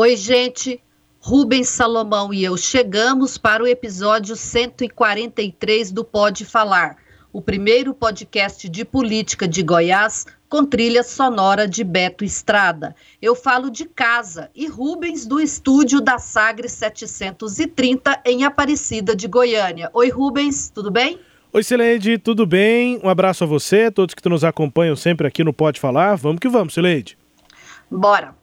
Oi, gente. Rubens Salomão e eu chegamos para o episódio 143 do Pode Falar, o primeiro podcast de política de Goiás com trilha sonora de Beto Estrada. Eu falo de casa e Rubens do estúdio da Sagre 730 em Aparecida de Goiânia. Oi, Rubens, tudo bem? Oi, Sileide, tudo bem? Um abraço a você, todos que nos acompanham sempre aqui no Pode Falar. Vamos que vamos, Sileide. Bora.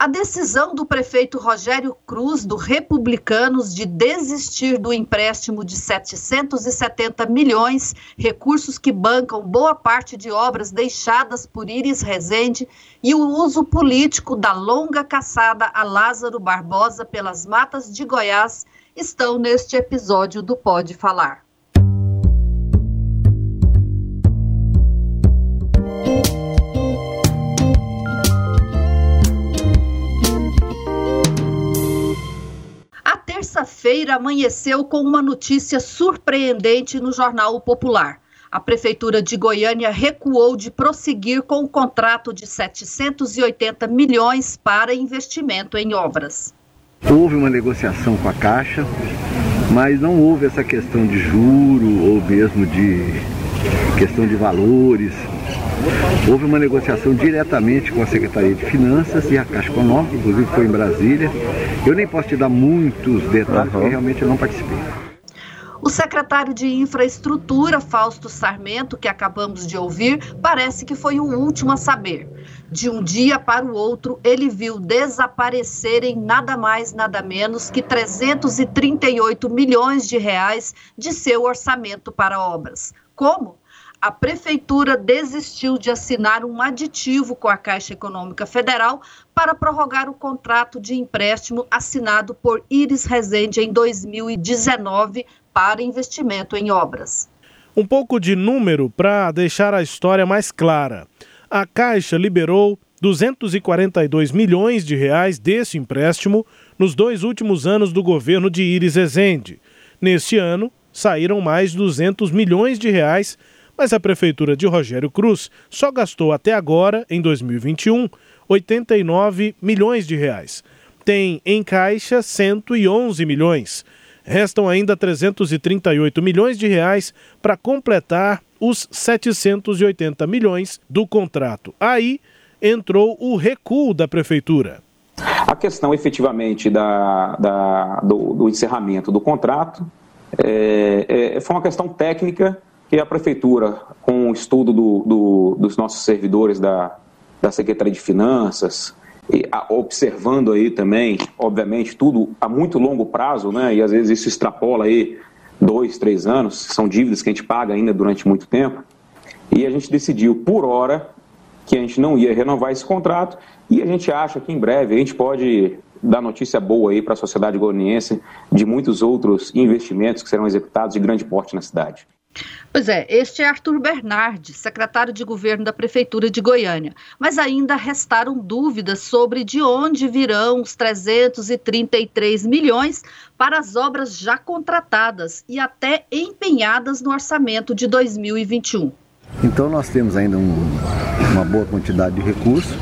A decisão do prefeito Rogério Cruz, do Republicanos, de desistir do empréstimo de 770 milhões, recursos que bancam boa parte de obras deixadas por Iris Rezende, e o uso político da longa caçada a Lázaro Barbosa pelas matas de Goiás, estão neste episódio do Pode Falar. Terça-feira amanheceu com uma notícia surpreendente no Jornal o Popular. A Prefeitura de Goiânia recuou de prosseguir com o contrato de 780 milhões para investimento em obras. Houve uma negociação com a Caixa, mas não houve essa questão de juro ou mesmo de questão de valores. Houve uma negociação diretamente com a Secretaria de Finanças e a Caixa Econômica, inclusive foi em Brasília. Eu nem posso te dar muitos detalhes, uhum. porque realmente eu não participei. O secretário de Infraestrutura, Fausto Sarmento, que acabamos de ouvir, parece que foi o último a saber. De um dia para o outro, ele viu desaparecerem nada mais, nada menos que 338 milhões de reais de seu orçamento para obras. Como? A prefeitura desistiu de assinar um aditivo com a Caixa Econômica Federal para prorrogar o contrato de empréstimo assinado por Iris Rezende em 2019 para investimento em obras. Um pouco de número para deixar a história mais clara. A Caixa liberou 242 milhões de reais desse empréstimo nos dois últimos anos do governo de Iris Rezende. Neste ano, saíram mais 200 milhões de reais mas a prefeitura de Rogério Cruz só gastou até agora, em 2021, 89 milhões de reais. Tem em caixa 111 milhões. Restam ainda 338 milhões de reais para completar os 780 milhões do contrato. Aí entrou o recuo da prefeitura. A questão efetivamente da, da do, do, encerramento do contrato é, é, foi uma questão técnica que a Prefeitura, com o estudo do, do, dos nossos servidores da, da Secretaria de Finanças, e, a, observando aí também, obviamente, tudo a muito longo prazo, né, e às vezes isso extrapola aí dois, três anos, são dívidas que a gente paga ainda durante muito tempo, e a gente decidiu, por hora, que a gente não ia renovar esse contrato, e a gente acha que em breve a gente pode dar notícia boa aí para a sociedade goianiense de muitos outros investimentos que serão executados de grande porte na cidade. Pois é, este é Arthur Bernardi, secretário de governo da Prefeitura de Goiânia. Mas ainda restaram dúvidas sobre de onde virão os 333 milhões para as obras já contratadas e até empenhadas no orçamento de 2021. Então, nós temos ainda um, uma boa quantidade de recursos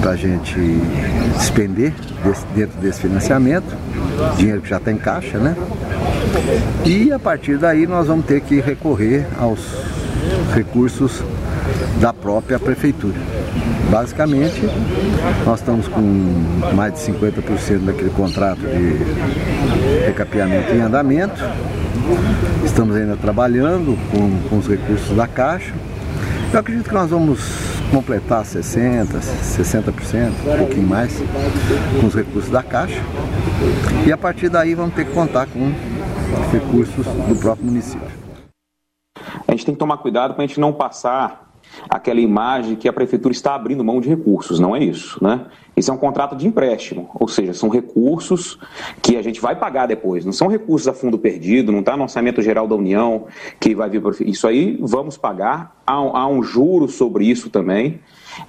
para a gente despender desse, dentro desse financiamento, dinheiro que já está em caixa, né? E a partir daí nós vamos ter que recorrer aos recursos da própria prefeitura. Basicamente, nós estamos com mais de 50% daquele contrato de recapeamento em andamento. Estamos ainda trabalhando com, com os recursos da Caixa. Eu acredito que nós vamos completar 60%, 60%, um pouquinho mais, com os recursos da Caixa. E a partir daí vamos ter que contar com recursos do próprio município. A gente tem que tomar cuidado para a gente não passar aquela imagem que a prefeitura está abrindo mão de recursos, não é isso, né? Isso é um contrato de empréstimo, ou seja, são recursos que a gente vai pagar depois, não são recursos a fundo perdido, não está no orçamento geral da União que vai vir. Isso aí vamos pagar, há, há um juro sobre isso também.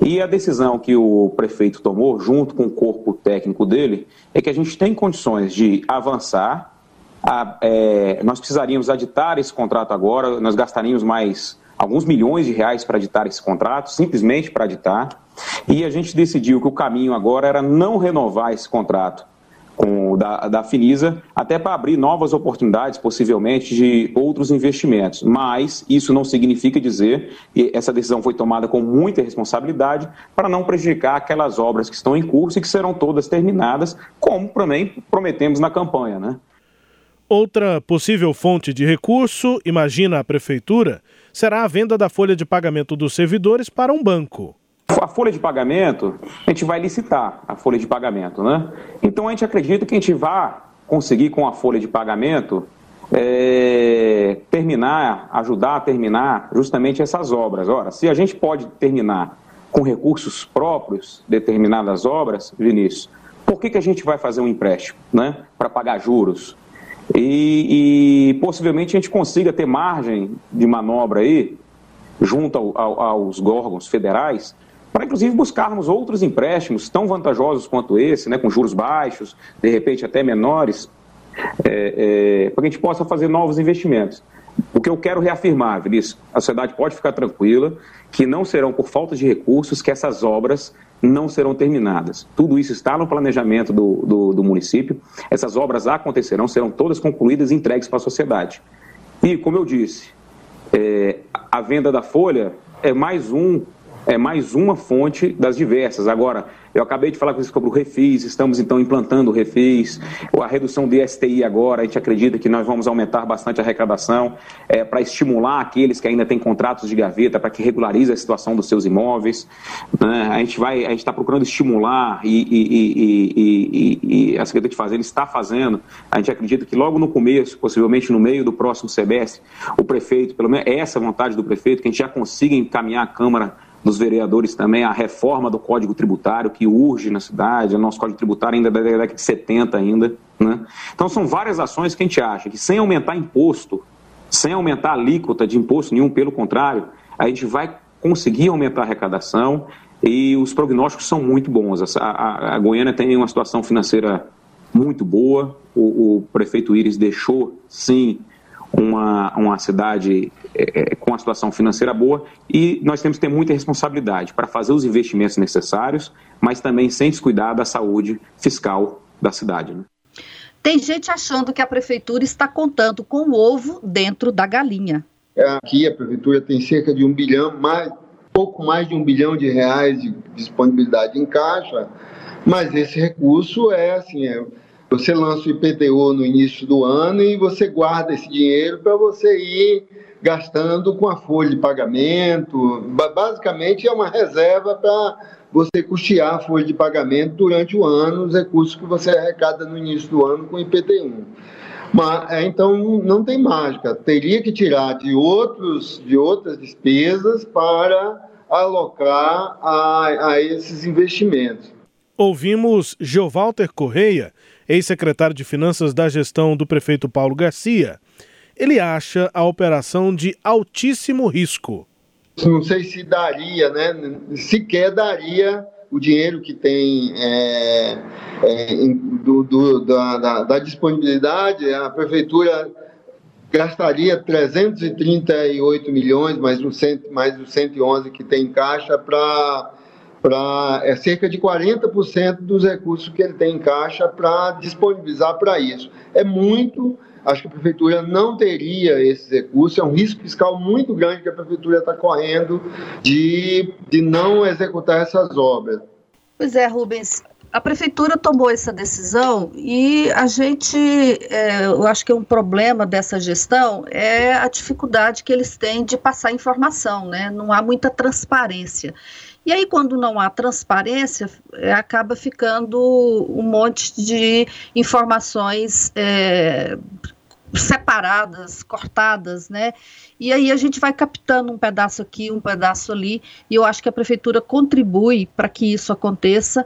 E a decisão que o prefeito tomou, junto com o corpo técnico dele, é que a gente tem condições de avançar. A, é, nós precisaríamos aditar esse contrato agora, nós gastaríamos mais alguns milhões de reais para editar esse contrato, simplesmente para editar. E a gente decidiu que o caminho agora era não renovar esse contrato com da, da Finisa, até para abrir novas oportunidades, possivelmente, de outros investimentos. Mas isso não significa dizer, e essa decisão foi tomada com muita responsabilidade, para não prejudicar aquelas obras que estão em curso e que serão todas terminadas, como também prometemos na campanha. Né? Outra possível fonte de recurso, imagina a Prefeitura, será a venda da folha de pagamento dos servidores para um banco. A folha de pagamento, a gente vai licitar a folha de pagamento, né? Então a gente acredita que a gente vai conseguir com a folha de pagamento é, terminar, ajudar a terminar justamente essas obras. Ora, se a gente pode terminar com recursos próprios determinadas obras, Vinícius, por que, que a gente vai fazer um empréstimo, né? Para pagar juros? E, e, possivelmente a gente consiga ter margem de manobra aí, junto ao, ao, aos órgãos federais, para inclusive buscarmos outros empréstimos tão vantajosos quanto esse, né, com juros baixos, de repente até menores, é, é, para que a gente possa fazer novos investimentos. O que eu quero reafirmar, Vinícius, a sociedade pode ficar tranquila que não serão por falta de recursos que essas obras não serão terminadas. Tudo isso está no planejamento do, do, do município. Essas obras acontecerão, serão todas concluídas e entregues para a sociedade. E, como eu disse, é, a venda da folha é mais um é mais uma fonte das diversas. Agora, eu acabei de falar com vocês sobre o refis, estamos então implantando o refis, a redução do ISTI agora, a gente acredita que nós vamos aumentar bastante a arrecadação é, para estimular aqueles que ainda têm contratos de gaveta, para que regularize a situação dos seus imóveis. Né? A gente vai, a gente está procurando estimular e, e, e, e, a Secretaria de Fazenda está fazendo. A gente acredita que logo no começo, possivelmente no meio do próximo semestre, o prefeito, pelo menos essa vontade do prefeito, que a gente já consiga encaminhar a Câmara dos vereadores também a reforma do Código Tributário que urge na cidade, o nosso Código Tributário ainda é da década de 70 ainda, né? Então são várias ações que a gente acha que sem aumentar imposto, sem aumentar alíquota de imposto nenhum, pelo contrário, a gente vai conseguir aumentar a arrecadação e os prognósticos são muito bons. A, a, a Goiânia tem uma situação financeira muito boa, o, o prefeito Íris deixou, sim, uma, uma cidade é, é, com a situação financeira boa e nós temos que ter muita responsabilidade para fazer os investimentos necessários, mas também sem descuidar da saúde fiscal da cidade. Né? Tem gente achando que a prefeitura está contando com o ovo dentro da galinha. Aqui a prefeitura tem cerca de um bilhão, mais, pouco mais de um bilhão de reais de disponibilidade em caixa, mas esse recurso é assim, é, você lança o IPTU no início do ano e você guarda esse dinheiro para você ir gastando com a folha de pagamento. Basicamente, é uma reserva para você custear a folha de pagamento durante o ano, os recursos que você arrecada no início do ano com o IPT1. Mas, é, então, não tem mágica. Teria que tirar de, outros, de outras despesas para alocar a, a esses investimentos. Ouvimos Geovalter Correia, ex-secretário de Finanças da gestão do prefeito Paulo Garcia. Ele acha a operação de altíssimo risco. Não sei se daria, né? Sequer daria o dinheiro que tem é, é, do, do, da, da, da disponibilidade. A prefeitura gastaria 338 milhões, mais mais os 111 que tem em caixa, para para é cerca de 40% dos recursos que ele tem em caixa para disponibilizar para isso. É muito, acho que a prefeitura não teria esses recursos, é um risco fiscal muito grande que a prefeitura está correndo de, de não executar essas obras. Pois é, Rubens, a prefeitura tomou essa decisão e a gente, é, eu acho que um problema dessa gestão é a dificuldade que eles têm de passar informação, né? Não há muita transparência. E aí, quando não há transparência, é, acaba ficando um monte de informações é, separadas, cortadas, né? E aí a gente vai captando um pedaço aqui, um pedaço ali, e eu acho que a prefeitura contribui para que isso aconteça,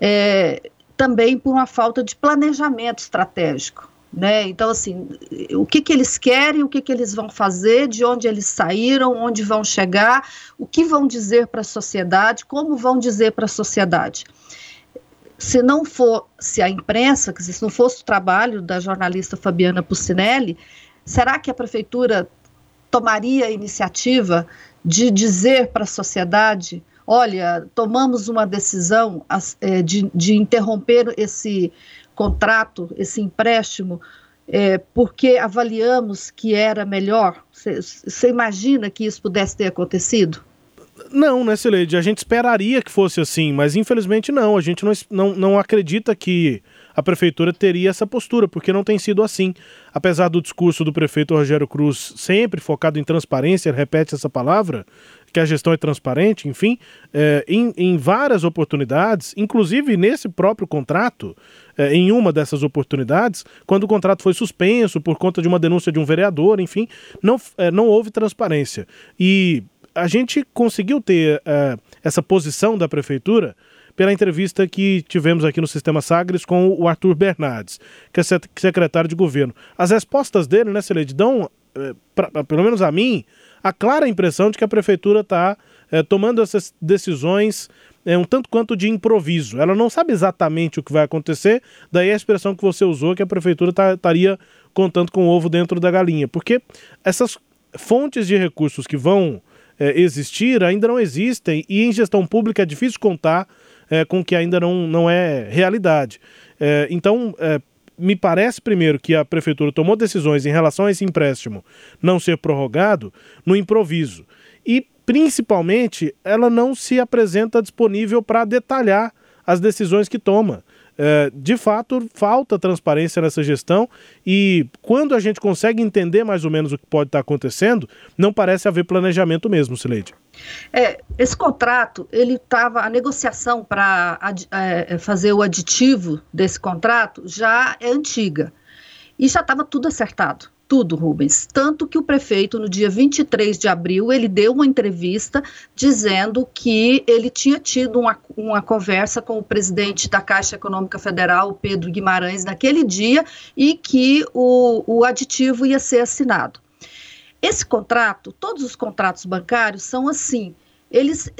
é, também por uma falta de planejamento estratégico. Né? Então, assim, o que, que eles querem, o que, que eles vão fazer, de onde eles saíram, onde vão chegar, o que vão dizer para a sociedade, como vão dizer para a sociedade se não fosse a imprensa, se não fosse o trabalho da jornalista Fabiana Pucinelli, será que a prefeitura tomaria a iniciativa de dizer para a sociedade: olha, tomamos uma decisão é, de, de interromper esse contrato, esse empréstimo, é, porque avaliamos que era melhor? Você imagina que isso pudesse ter acontecido? Não, né, Sileide? A gente esperaria que fosse assim, mas infelizmente não. A gente não, não, não acredita que a prefeitura teria essa postura, porque não tem sido assim. Apesar do discurso do prefeito Rogério Cruz sempre focado em transparência, repete essa palavra, que a gestão é transparente, enfim, é, em, em, várias oportunidades, inclusive nesse próprio contrato, é, em uma dessas oportunidades, quando o contrato foi suspenso por conta de uma denúncia de um vereador, enfim, não, é, não houve transparência. E a gente conseguiu ter uh, essa posição da prefeitura pela entrevista que tivemos aqui no Sistema Sagres com o Arthur Bernardes, que é secretário de governo. As respostas dele, né, Celede, dão, uh, pra, pelo menos a mim, a clara impressão de que a prefeitura está uh, eh, tomando essas decisões é um tanto quanto de improviso. Ela não sabe exatamente o que vai acontecer, daí a expressão que você usou que a prefeitura tá, estaria contando com o ovo dentro da galinha. Porque essas fontes de recursos que vão é, existir ainda não existem e em gestão pública é difícil contar é, com que ainda não, não é realidade. É, então, é, me parece primeiro que a prefeitura tomou decisões em relação a esse empréstimo não ser prorrogado no improviso. E, principalmente, ela não se apresenta disponível para detalhar as decisões que toma. É, de fato, falta transparência nessa gestão e quando a gente consegue entender mais ou menos o que pode estar acontecendo, não parece haver planejamento mesmo, Sileide. É, esse contrato, ele estava, a negociação para é, fazer o aditivo desse contrato já é antiga e já estava tudo acertado tudo, Rubens. Tanto que o prefeito, no dia 23 de abril, ele deu uma entrevista dizendo que ele tinha tido uma, uma conversa com o presidente da Caixa Econômica Federal, Pedro Guimarães, naquele dia, e que o, o aditivo ia ser assinado. Esse contrato, todos os contratos bancários são assim, eles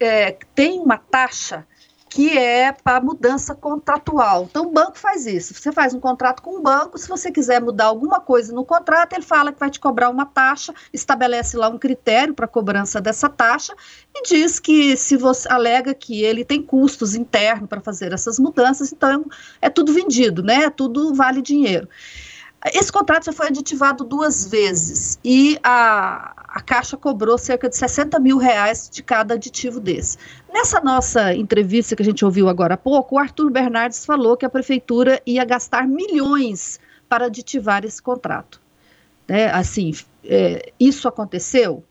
é, têm uma taxa que é para mudança contratual. Então, o banco faz isso. Você faz um contrato com o banco, se você quiser mudar alguma coisa no contrato, ele fala que vai te cobrar uma taxa, estabelece lá um critério para cobrança dessa taxa e diz que se você alega que ele tem custos internos para fazer essas mudanças, então é tudo vendido, né? Tudo vale dinheiro. Esse contrato já foi aditivado duas vezes e a, a Caixa cobrou cerca de 60 mil reais de cada aditivo desse. Nessa nossa entrevista que a gente ouviu agora há pouco, o Arthur Bernardes falou que a Prefeitura ia gastar milhões para aditivar esse contrato. Né? Assim, é, isso aconteceu?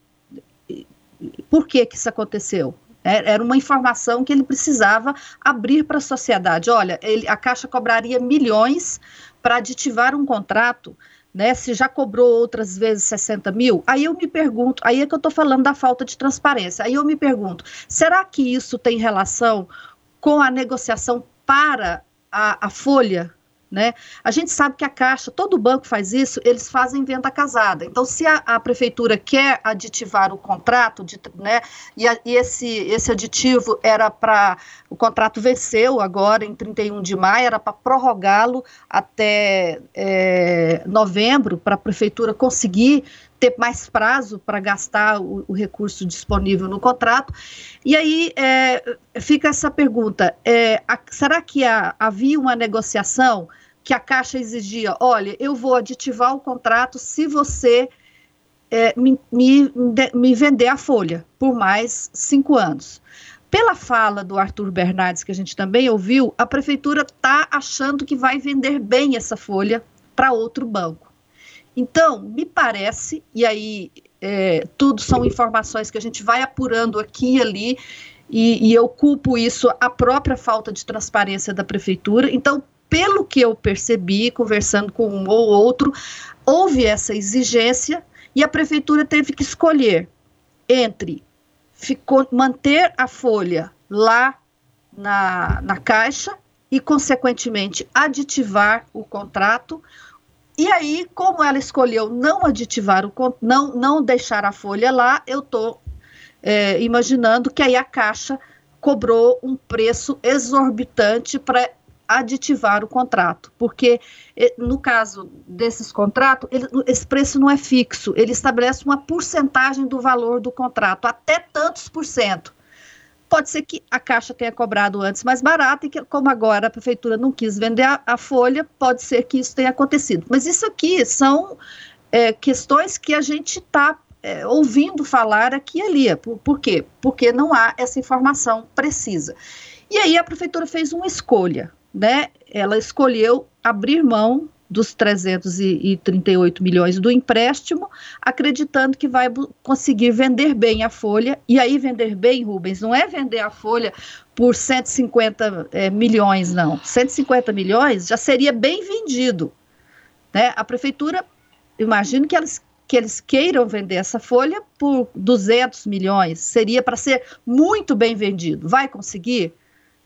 Por que, que isso aconteceu? É, era uma informação que ele precisava abrir para a sociedade. Olha, ele, a Caixa cobraria milhões para aditivar um contrato, né, se já cobrou outras vezes 60 mil, aí eu me pergunto, aí é que eu estou falando da falta de transparência, aí eu me pergunto, será que isso tem relação com a negociação para a, a folha né? A gente sabe que a Caixa, todo banco faz isso, eles fazem venda casada. Então, se a, a prefeitura quer aditivar o contrato, de, né, e, a, e esse, esse aditivo era para. O contrato venceu agora, em 31 de maio, era para prorrogá-lo até é, novembro, para a prefeitura conseguir ter mais prazo para gastar o, o, recurso disponível no contrato. E aí é, fica essa pergunta: é, a, será que havia uma negociação? que a Caixa exigia: olha, eu vou aditivar o contrato se você é, me, me, me vender a folha por mais cinco anos. Pela fala do Arthur Bernardes, que a gente também ouviu, a prefeitura está achando que vai vender bem essa folha para outro banco. Então, me parece, e aí é, tudo são informações que a gente vai apurando aqui e ali, e, e eu culpo isso a própria falta de transparência da prefeitura. Então, pelo que eu percebi, conversando com um ou outro, houve essa exigência e a prefeitura teve que escolher entre ficou, manter a folha lá na, na caixa e, consequentemente, aditivar o contrato. E aí, como ela escolheu não aditivar o não, não deixar a folha lá, eu estou é, imaginando que aí a Caixa cobrou um preço exorbitante para aditivar o contrato, porque no caso desses contratos, ele, esse preço não é fixo, ele estabelece uma porcentagem do valor do contrato, até tantos por cento. Pode ser que a Caixa tenha cobrado antes mais barato e que, como agora a Prefeitura não quis vender a, a folha, pode ser que isso tenha acontecido. Mas isso aqui são é, questões que a gente está é, ouvindo falar aqui e ali. Por, por quê? Porque não há essa informação precisa. E aí a Prefeitura fez uma escolha né, ela escolheu abrir mão dos 338 milhões do empréstimo, acreditando que vai conseguir vender bem a folha. E aí, vender bem, Rubens, não é vender a folha por 150 é, milhões, não. 150 milhões já seria bem vendido. Né? A prefeitura, imagino que eles, que eles queiram vender essa folha por 200 milhões, seria para ser muito bem vendido. Vai conseguir?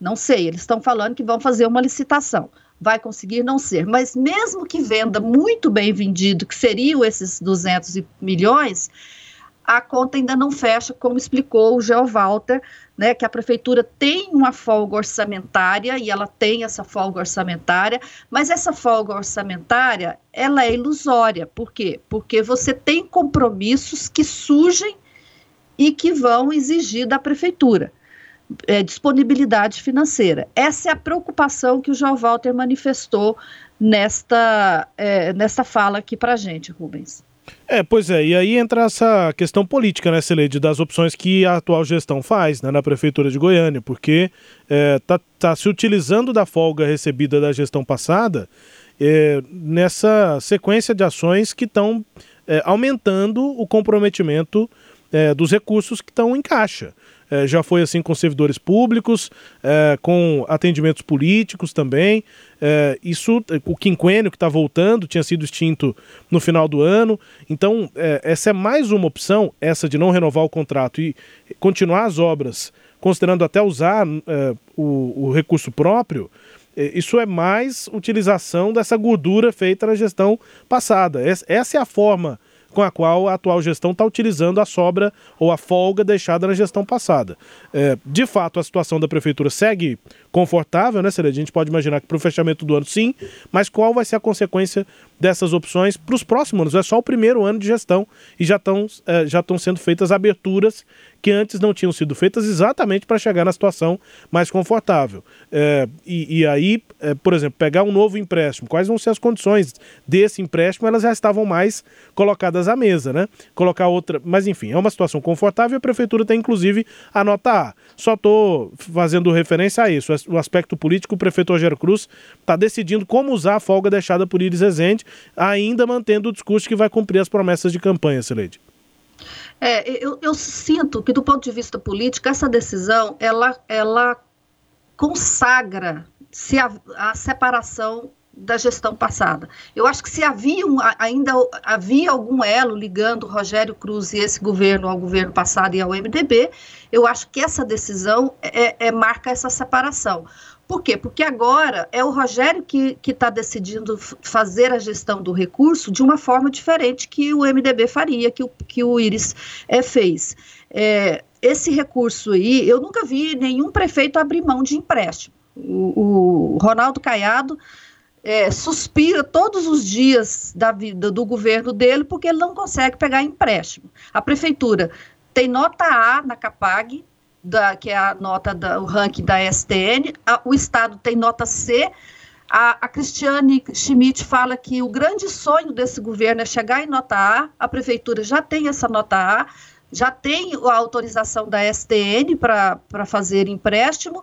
Não sei, eles estão falando que vão fazer uma licitação. Vai conseguir não ser, mas mesmo que venda muito bem vendido, que seriam esses 200 milhões, a conta ainda não fecha, como explicou o Geo Walter, né, que a prefeitura tem uma folga orçamentária e ela tem essa folga orçamentária, mas essa folga orçamentária, ela é ilusória. Por quê? Porque você tem compromissos que surgem e que vão exigir da prefeitura é, disponibilidade financeira. Essa é a preocupação que o João Walter manifestou nesta, é, nesta fala aqui para a gente, Rubens. É, pois é, e aí entra essa questão política, né, Celede, das opções que a atual gestão faz né, na Prefeitura de Goiânia, porque está é, tá se utilizando da folga recebida da gestão passada é, nessa sequência de ações que estão é, aumentando o comprometimento é, dos recursos que estão em caixa é, já foi assim com servidores públicos, é, com atendimentos políticos também. É, isso, o quinquênio que está voltando, tinha sido extinto no final do ano. Então, essa é mais uma opção, essa de não renovar o contrato e continuar as obras, considerando até usar o, o recurso próprio isso é mais utilização dessa gordura feita na gestão passada. Essa é a forma com a qual a atual gestão está utilizando a sobra ou a folga deixada na gestão passada. É, de fato, a situação da prefeitura segue confortável, né, Celede? A gente pode imaginar que para o fechamento do ano, sim, mas qual vai ser a consequência dessas opções para os próximos anos? É só o primeiro ano de gestão e já estão é, já sendo feitas aberturas que antes não tinham sido feitas exatamente para chegar na situação mais confortável. É, e, e, aí, é, por exemplo, pegar um novo empréstimo, quais vão ser as condições desse empréstimo? Elas já estavam mais colocadas à mesa, né? Colocar outra. Mas enfim, é uma situação confortável e a prefeitura tem inclusive a nota A. Só estou fazendo referência a isso. O aspecto político, o prefeito Rogério Cruz está decidindo como usar a folga deixada por Iris Rezende, ainda mantendo o discurso que vai cumprir as promessas de campanha, Celede. É, eu, eu, sinto que, do ponto de vista político, essa decisão ela, ela consagra se a, a separação da gestão passada. Eu acho que se havia um, ainda havia algum elo ligando Rogério Cruz e esse governo ao governo passado e ao MDB, eu acho que essa decisão é, é marca essa separação. Por quê? Porque agora é o Rogério que está decidindo fazer a gestão do recurso de uma forma diferente que o MDB faria, que o, que o Iris é, fez. É, esse recurso aí, eu nunca vi nenhum prefeito abrir mão de empréstimo. O, o Ronaldo Caiado é, suspira todos os dias da vida do governo dele porque ele não consegue pegar empréstimo. A prefeitura tem nota A na Capag, da, que é a nota do ranking da STN, a, o Estado tem nota C. A, a Cristiane Schmidt fala que o grande sonho desse governo é chegar em nota A, a prefeitura já tem essa nota A, já tem a autorização da STN para fazer empréstimo,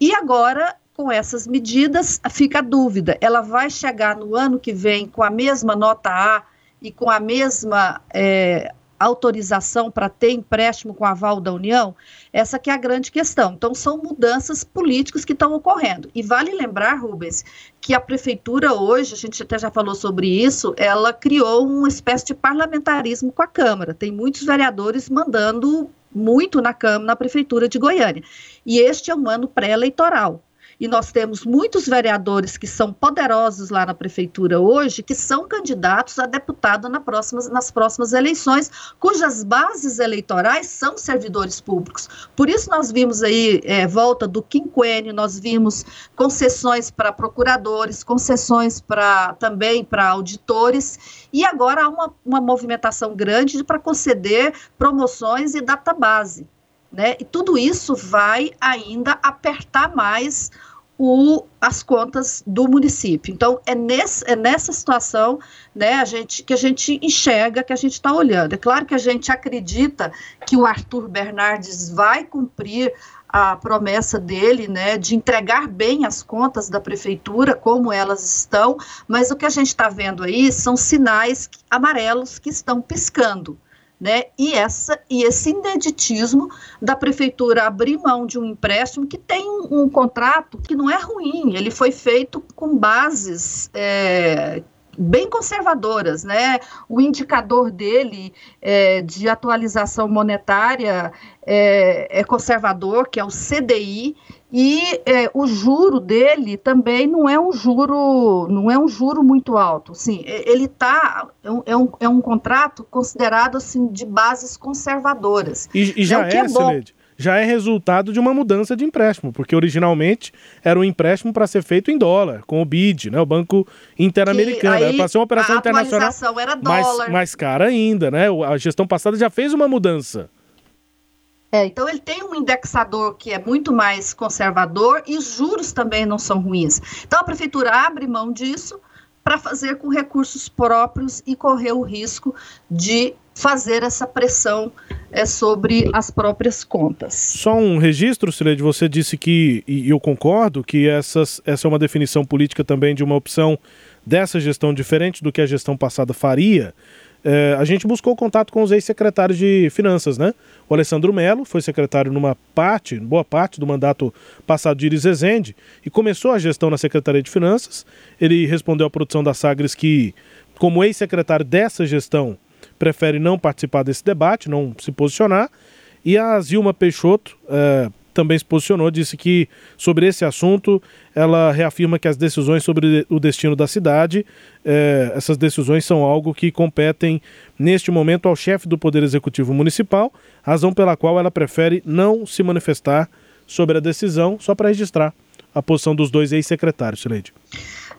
e agora, com essas medidas, fica a dúvida: ela vai chegar no ano que vem com a mesma nota A e com a mesma é, autorização para ter empréstimo com aval da União? Essa que é a grande questão. Então, são mudanças políticas que estão ocorrendo. E vale lembrar, Rubens, que a prefeitura hoje, a gente até já falou sobre isso, ela criou uma espécie de parlamentarismo com a Câmara. Tem muitos vereadores mandando muito na Câmara, na prefeitura de Goiânia. E este é um ano pré-eleitoral e nós temos muitos vereadores que são poderosos lá na prefeitura hoje, que são candidatos a deputado na próximas, nas próximas eleições, cujas bases eleitorais são servidores públicos. Por isso nós vimos aí é, volta do quinquênio, nós vimos concessões para procuradores, concessões para também para auditores, e agora há uma, uma movimentação grande para conceder promoções e database. Né? E tudo isso vai ainda apertar mais o, as contas do município. Então, é, nesse, é nessa situação né, a gente, que a gente enxerga, que a gente está olhando. É claro que a gente acredita que o Arthur Bernardes vai cumprir a promessa dele, né, de entregar bem as contas da prefeitura, como elas estão, mas o que a gente está vendo aí são sinais amarelos que estão piscando né? E essa e esse ineditismo da prefeitura abrir mão de um empréstimo que tem um, um contrato que não é ruim, ele foi feito com bases é, bem conservadoras, né? O indicador dele é, de atualização monetária é, é, conservador, que é o CDI, e é, o juro dele também não é um juro, não é um juro muito alto. Sim, ele tá é um, é um, é um contrato considerado assim de bases conservadoras. E, e já é, é, é já é resultado de uma mudança de empréstimo, porque originalmente era um empréstimo para ser feito em dólar, com o BID, né, o Banco Interamericano. Era para ser uma operação internacional era dólar. Mais, mais cara ainda, né? A gestão passada já fez uma mudança. É, então ele tem um indexador que é muito mais conservador e os juros também não são ruins. Então a prefeitura abre mão disso para fazer com recursos próprios e correr o risco de fazer essa pressão é, sobre as próprias contas. Só um registro, Cileide, você disse que, e eu concordo, que essas, essa é uma definição política também de uma opção dessa gestão diferente do que a gestão passada faria. É, a gente buscou contato com os ex-secretários de Finanças, né? O Alessandro Melo foi secretário numa parte, boa parte do mandato passado de Iris Rezende e começou a gestão na Secretaria de Finanças. Ele respondeu à produção da Sagres que, como ex-secretário dessa gestão, prefere não participar desse debate, não se posicionar. E a Zilma Peixoto, é, também se posicionou, disse que sobre esse assunto ela reafirma que as decisões sobre o destino da cidade, eh, essas decisões são algo que competem neste momento ao chefe do Poder Executivo Municipal, razão pela qual ela prefere não se manifestar sobre a decisão, só para registrar a posição dos dois ex-secretários, Sileide.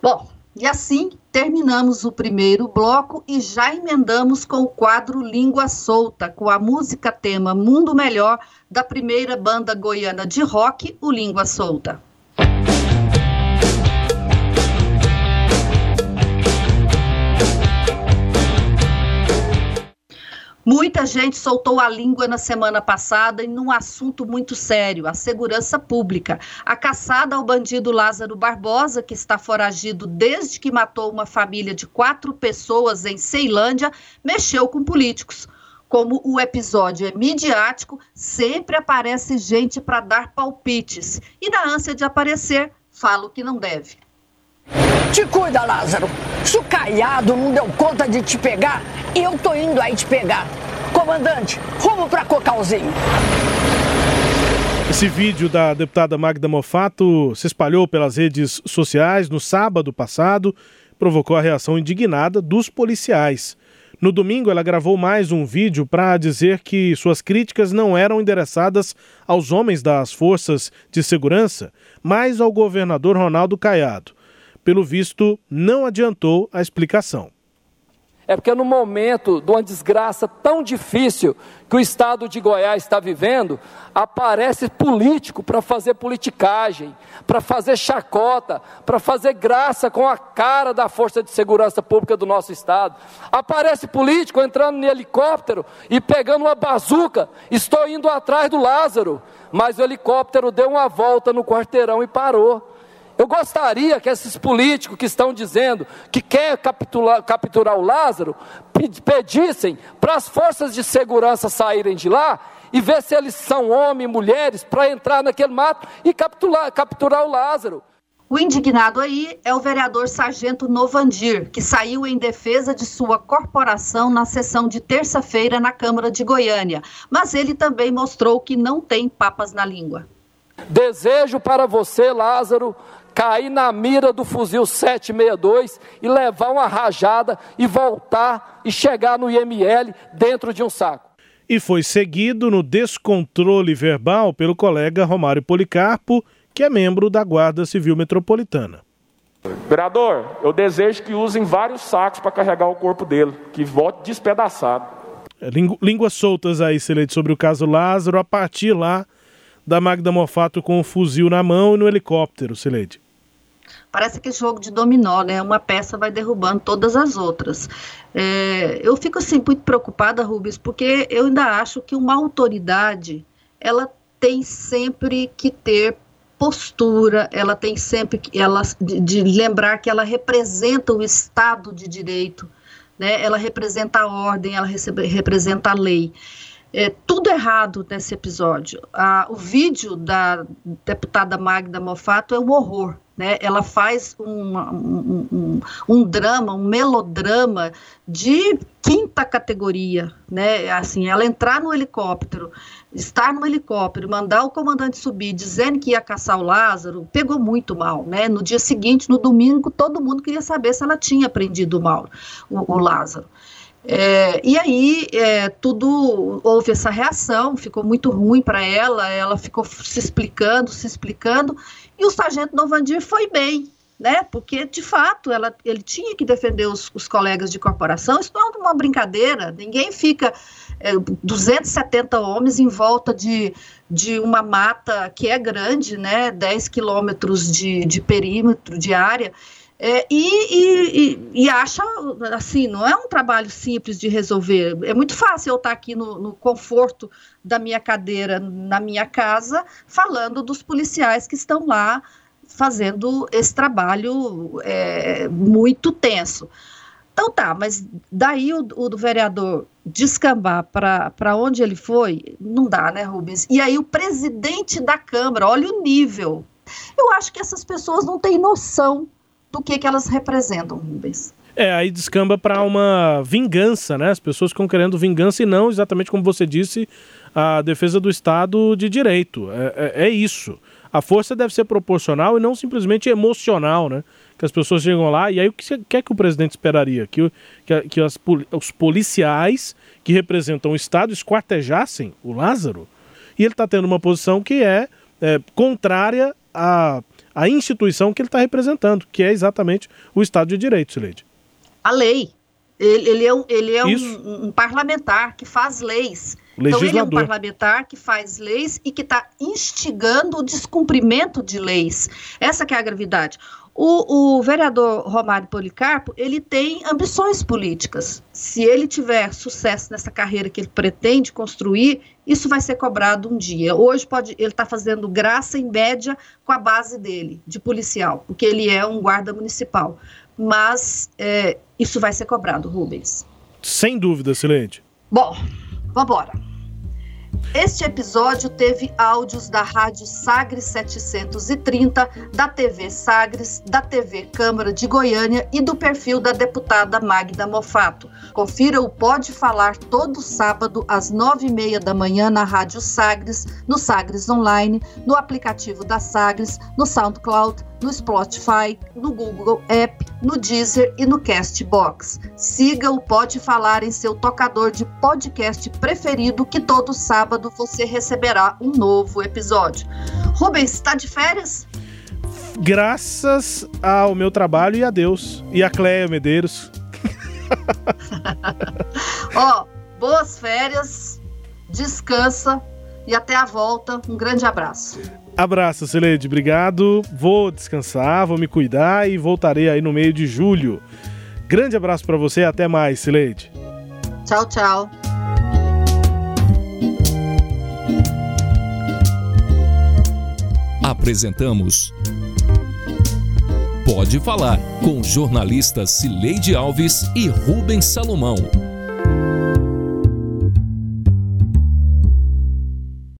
Bom, e assim terminamos o primeiro bloco e já emendamos com o quadro Língua Solta, com a música tema Mundo Melhor da primeira banda goiana de rock, o Língua Solta. Muita gente soltou a língua na semana passada em um assunto muito sério, a segurança pública. A caçada ao bandido Lázaro Barbosa, que está foragido desde que matou uma família de quatro pessoas em Ceilândia, mexeu com políticos. Como o episódio é midiático, sempre aparece gente para dar palpites. E na ânsia de aparecer, fala o que não deve. Te cuida, Lázaro. Se o caiado não deu conta de te pegar, eu tô indo aí te pegar. Comandante, rumo pra Cocalzinho. Esse vídeo da deputada Magda Mofato se espalhou pelas redes sociais no sábado passado, provocou a reação indignada dos policiais. No domingo, ela gravou mais um vídeo para dizer que suas críticas não eram endereçadas aos homens das forças de segurança, mas ao governador Ronaldo Caiado pelo visto, não adiantou a explicação. É porque no momento de uma desgraça tão difícil que o estado de Goiás está vivendo, aparece político para fazer politicagem, para fazer chacota, para fazer graça com a cara da Força de Segurança Pública do nosso estado. Aparece político entrando no helicóptero e pegando uma bazuca, estou indo atrás do Lázaro, mas o helicóptero deu uma volta no quarteirão e parou. Eu gostaria que esses políticos que estão dizendo que quer capturar, capturar o Lázaro pedissem para as forças de segurança saírem de lá e ver se eles são homens e mulheres para entrar naquele mato e capturar, capturar o Lázaro. O indignado aí é o vereador Sargento Novandir, que saiu em defesa de sua corporação na sessão de terça-feira na Câmara de Goiânia. Mas ele também mostrou que não tem papas na língua. Desejo para você, Lázaro, cair na mira do fuzil 762 e levar uma rajada e voltar e chegar no IML dentro de um saco. E foi seguido no descontrole verbal pelo colega Romário Policarpo, que é membro da Guarda Civil Metropolitana. Vereador, eu desejo que usem vários sacos para carregar o corpo dele, que volte despedaçado. É, línguas soltas aí, Celete, sobre o caso Lázaro, a partir lá da Magda Mofato com o fuzil na mão e no helicóptero, Celede. Parece que jogo de dominó, né? Uma peça vai derrubando todas as outras. É, eu fico assim muito preocupada, Rubens, porque eu ainda acho que uma autoridade ela tem sempre que ter postura, ela tem sempre que ela de, de lembrar que ela representa o Estado de Direito, né? Ela representa a ordem, ela recebe, representa a lei. É, tudo errado nesse episódio. Ah, o vídeo da deputada Magda Mofato é um horror. Né? Ela faz um, um, um, um, drama, um melodrama de quinta categoria, né? Assim, ela entrar no helicóptero, estar no helicóptero, mandar o comandante subir, dizendo que ia caçar o Lázaro, pegou muito mal, né? No dia seguinte, no domingo, todo mundo queria saber se ela tinha prendido mal, o, o Lázaro. É, e aí é, tudo houve essa reação, ficou muito ruim para ela, ela ficou se explicando, se explicando, e o sargento Novandir foi bem, né? Porque de fato ela, ele tinha que defender os, os colegas de corporação. Isso não é uma brincadeira. Ninguém fica é, 270 homens em volta de, de uma mata que é grande, né? 10 quilômetros de, de perímetro de área é, e, e, e, acha, assim, não é um trabalho simples de resolver. É muito fácil eu estar aqui no, no, conforto da minha cadeira, na minha casa, falando dos policiais que estão lá fazendo esse trabalho é, muito tenso. Então tá, mas daí o, o do vereador descambar para onde ele foi, não dá, né, Rubens? E aí o presidente da Câmara, olha o nível. Eu acho que essas pessoas não têm noção do que, que elas representam, Rubens. É, aí descamba para uma vingança, né? As pessoas ficam querendo vingança e não, exatamente como você disse, a defesa do Estado de Direito. É, é, é isso. A força deve ser proporcional e não simplesmente emocional, né? Que as pessoas chegam lá e aí o que, você, que é que o presidente esperaria? Que, que, que as, os policiais que representam o Estado esquartejassem o Lázaro? E ele está tendo uma posição que é, é contrária a a instituição que ele está representando, que é exatamente o Estado de Direito, Sileide. A lei. Ele, ele é, um, ele é um, um, parlamentar que faz leis. Então, ele é um parlamentar que faz leis e que está instigando o descumprimento de leis. Essa é a gravidade. O, o, vereador Romário Policarpo, ele tem ambições políticas. Se ele tiver sucesso nessa carreira que ele pretende construir, isso vai ser cobrado um dia. Hoje pode, ele está fazendo graça em média com a base dele, de policial, porque ele é um guarda municipal. Mas é, isso vai ser cobrado, Rubens. Sem dúvida, Silente. Bom, vamos embora. Este episódio teve áudios da Rádio Sagres 730, da TV Sagres, da TV Câmara de Goiânia e do perfil da deputada Magda Mofato. Confira o Pode Falar todo sábado às nove e meia da manhã na Rádio Sagres, no Sagres Online, no aplicativo da Sagres, no SoundCloud, no Spotify, no Google App, no Deezer e no Castbox. Siga o Pode Falar em seu tocador de podcast preferido que todo sábado você receberá um novo episódio. Rubens, está de férias? Graças ao meu trabalho e a Deus. E a Cléia Medeiros. Ó, boas férias, descansa e até a volta. Um grande abraço. Abraço, Celede, obrigado. Vou descansar, vou me cuidar e voltarei aí no meio de julho. Grande abraço para você, até mais, Celede. Tchau, tchau. Apresentamos Pode Falar, com jornalistas Cileide Alves e Rubens Salomão.